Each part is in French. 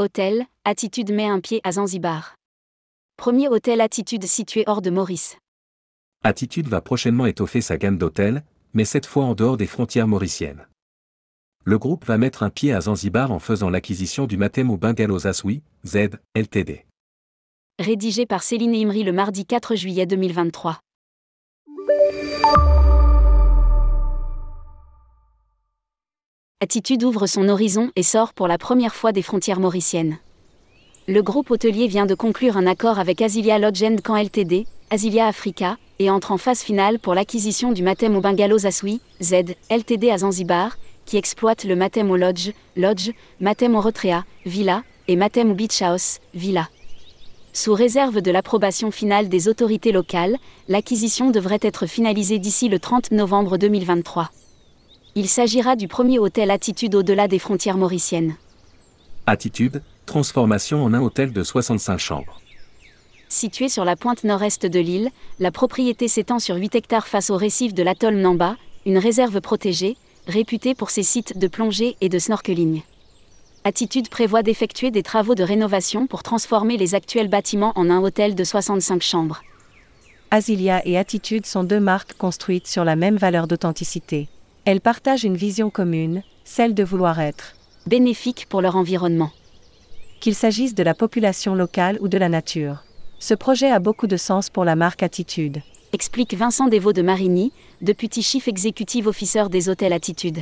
Hôtel, Attitude met un pied à Zanzibar. Premier hôtel Attitude situé hors de Maurice. Attitude va prochainement étoffer sa gamme d'hôtels, mais cette fois en dehors des frontières mauriciennes. Le groupe va mettre un pied à Zanzibar en faisant l'acquisition du Matemo Bungalows Aswi, Z, Ltd. Rédigé par Céline Imri le mardi 4 juillet 2023. Attitude ouvre son horizon et sort pour la première fois des frontières mauriciennes. Le groupe hôtelier vient de conclure un accord avec Asilia Lodge Camp Ltd, Asilia Africa, et entre en phase finale pour l'acquisition du Matem au Bungalows Aswi, Z, Ltd à Zanzibar, qui exploite le Matem au Lodge, Lodge, Matem au Retrea, Villa, et Matem Beach House, Villa. Sous réserve de l'approbation finale des autorités locales, l'acquisition devrait être finalisée d'ici le 30 novembre 2023. Il s'agira du premier hôtel Attitude au-delà des frontières mauriciennes. Attitude, transformation en un hôtel de 65 chambres. Situé sur la pointe nord-est de l'île, la propriété s'étend sur 8 hectares face au récif de l'atoll Namba, une réserve protégée, réputée pour ses sites de plongée et de snorkeling. Attitude prévoit d'effectuer des travaux de rénovation pour transformer les actuels bâtiments en un hôtel de 65 chambres. Asilia et Attitude sont deux marques construites sur la même valeur d'authenticité. Elles partagent une vision commune, celle de vouloir être bénéfique pour leur environnement. Qu'il s'agisse de la population locale ou de la nature. Ce projet a beaucoup de sens pour la marque Attitude. Explique Vincent Desvaux de Marigny, deputy chief executive officer des hôtels Attitude.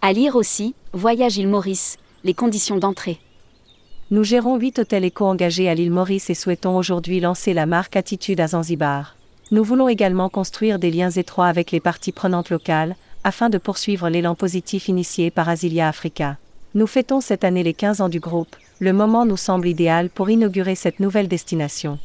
À lire aussi, Voyage île Maurice, les conditions d'entrée. Nous gérons 8 hôtels éco-engagés à l'île Maurice et souhaitons aujourd'hui lancer la marque Attitude à Zanzibar. Nous voulons également construire des liens étroits avec les parties prenantes locales, afin de poursuivre l'élan positif initié par Asilia Africa. Nous fêtons cette année les 15 ans du groupe, le moment nous semble idéal pour inaugurer cette nouvelle destination.